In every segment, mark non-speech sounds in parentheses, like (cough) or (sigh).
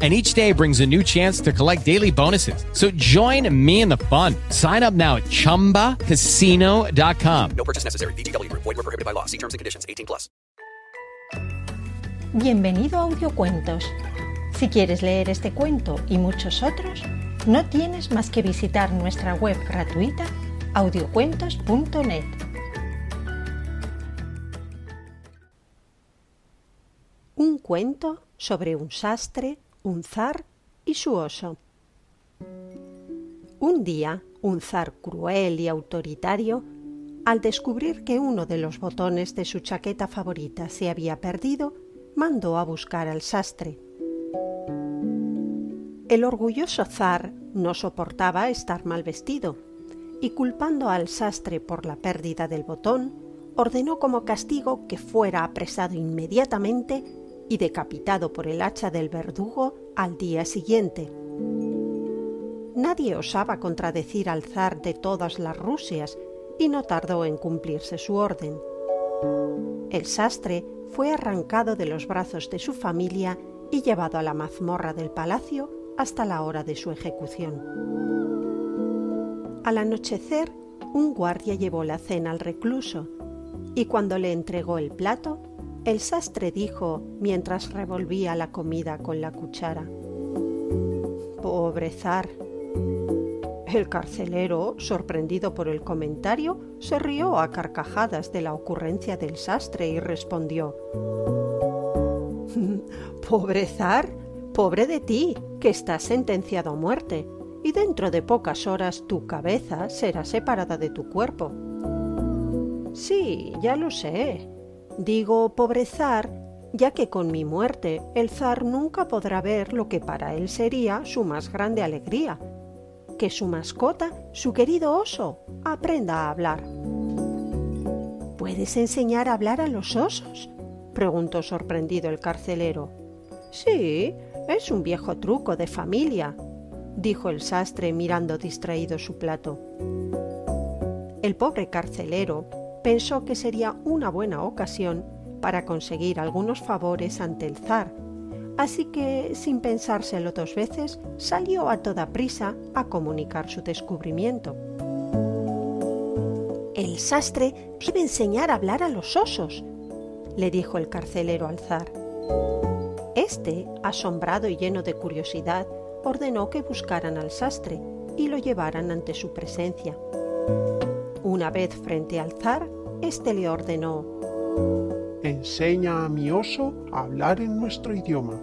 and each day brings a new chance to collect daily bonuses. So join me in the fun. Sign up now at ChumbaCasino.com. No purchase necessary. BGW. Void were prohibited by law. See terms and conditions. 18 plus. Bienvenido a Audiocuentos. Si quieres leer este cuento y muchos otros, no tienes más que visitar nuestra web gratuita audiocuentos.net. Un cuento sobre un sastre un zar y su oso. Un día, un zar cruel y autoritario, al descubrir que uno de los botones de su chaqueta favorita se había perdido, mandó a buscar al sastre. El orgulloso zar no soportaba estar mal vestido y culpando al sastre por la pérdida del botón, ordenó como castigo que fuera apresado inmediatamente y decapitado por el hacha del verdugo al día siguiente. Nadie osaba contradecir al zar de todas las Rusias y no tardó en cumplirse su orden. El sastre fue arrancado de los brazos de su familia y llevado a la mazmorra del palacio hasta la hora de su ejecución. Al anochecer, un guardia llevó la cena al recluso y cuando le entregó el plato, el sastre dijo mientras revolvía la comida con la cuchara. Pobre zar. El carcelero, sorprendido por el comentario, se rió a carcajadas de la ocurrencia del sastre y respondió (laughs) Pobre zar, pobre de ti, que estás sentenciado a muerte, y dentro de pocas horas tu cabeza será separada de tu cuerpo. Sí, ya lo sé, Digo pobre zar, ya que con mi muerte el zar nunca podrá ver lo que para él sería su más grande alegría, que su mascota, su querido oso, aprenda a hablar. ¿Puedes enseñar a hablar a los osos? preguntó sorprendido el carcelero. Sí, es un viejo truco de familia, dijo el sastre mirando distraído su plato. El pobre carcelero pensó que sería una buena ocasión para conseguir algunos favores ante el zar, así que, sin pensárselo dos veces, salió a toda prisa a comunicar su descubrimiento. El sastre debe enseñar a hablar a los osos, le dijo el carcelero al zar. Este, asombrado y lleno de curiosidad, ordenó que buscaran al sastre y lo llevaran ante su presencia. Una vez frente al zar, éste le ordenó Enseña a mi oso a hablar en nuestro idioma.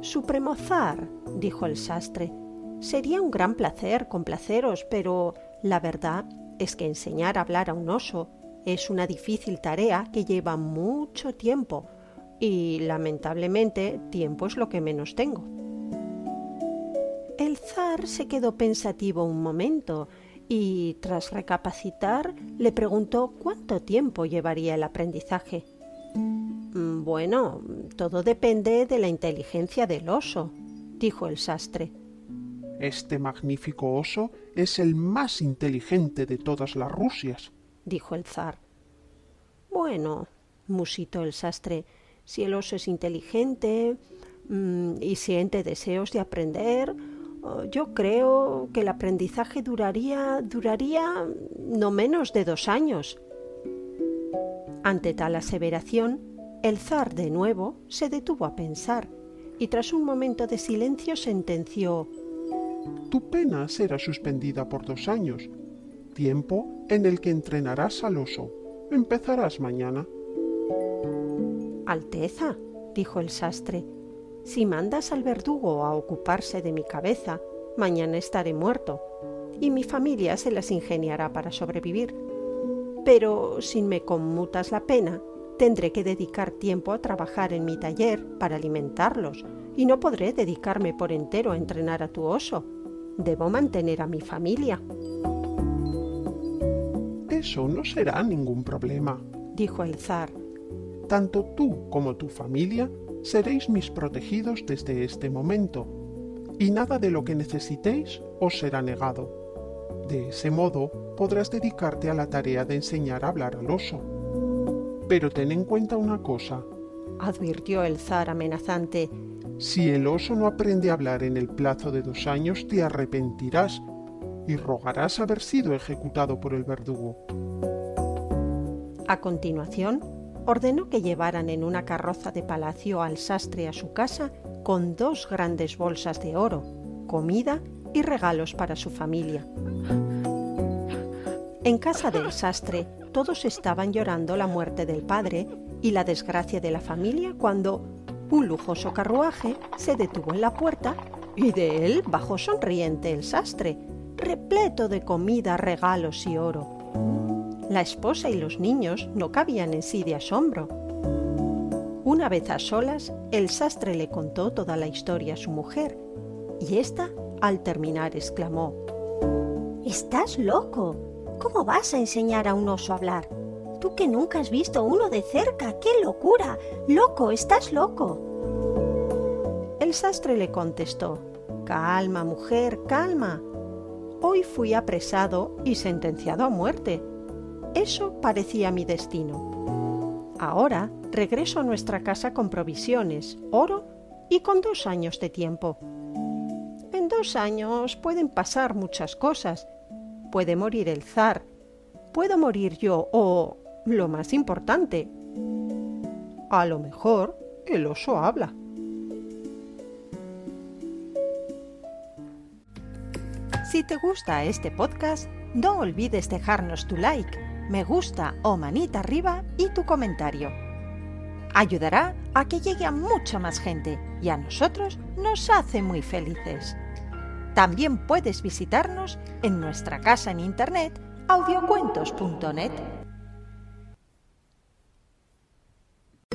Supremo zar, dijo el sastre, sería un gran placer complaceros, pero la verdad es que enseñar a hablar a un oso es una difícil tarea que lleva mucho tiempo y lamentablemente tiempo es lo que menos tengo. El zar se quedó pensativo un momento y, tras recapacitar, le preguntó cuánto tiempo llevaría el aprendizaje. Mm, bueno, todo depende de la inteligencia del oso, dijo el sastre. Este magnífico oso es el más inteligente de todas las Rusias, dijo el zar. Bueno, musitó el sastre, si el oso es inteligente mm, y siente deseos de aprender, yo creo que el aprendizaje duraría duraría no menos de dos años. Ante tal aseveración, el zar de nuevo se detuvo a pensar y tras un momento de silencio sentenció Tu pena será suspendida por dos años, tiempo en el que entrenarás al oso. Empezarás mañana. Alteza, dijo el sastre, si mandas al verdugo a ocuparse de mi cabeza, mañana estaré muerto, y mi familia se las ingeniará para sobrevivir. Pero si me conmutas la pena, tendré que dedicar tiempo a trabajar en mi taller para alimentarlos, y no podré dedicarme por entero a entrenar a tu oso. Debo mantener a mi familia. Eso no será ningún problema, dijo el zar. Tanto tú como tu familia seréis mis protegidos desde este momento, y nada de lo que necesitéis os será negado. De ese modo podrás dedicarte a la tarea de enseñar a hablar al oso. Pero ten en cuenta una cosa, advirtió el zar amenazante. Si el oso no aprende a hablar en el plazo de dos años, te arrepentirás y rogarás haber sido ejecutado por el verdugo. A continuación, ordenó que llevaran en una carroza de palacio al sastre a su casa con dos grandes bolsas de oro, comida y regalos para su familia. En casa del sastre todos estaban llorando la muerte del padre y la desgracia de la familia cuando un lujoso carruaje se detuvo en la puerta y de él bajó sonriente el sastre, repleto de comida, regalos y oro. La esposa y los niños no cabían en sí de asombro. Una vez a solas, el sastre le contó toda la historia a su mujer, y ésta, al terminar, exclamó Estás loco. ¿Cómo vas a enseñar a un oso a hablar? Tú que nunca has visto uno de cerca. ¡Qué locura! Loco, estás loco. El sastre le contestó Calma, mujer, calma. Hoy fui apresado y sentenciado a muerte. Eso parecía mi destino. Ahora regreso a nuestra casa con provisiones, oro y con dos años de tiempo. En dos años pueden pasar muchas cosas. Puede morir el zar, puedo morir yo o, lo más importante, a lo mejor el oso habla. Si te gusta este podcast, no olvides dejarnos tu like, me gusta o manita arriba y tu comentario. Ayudará a que llegue a mucha más gente y a nosotros nos hace muy felices. También puedes visitarnos en nuestra casa en internet audiocuentos.net.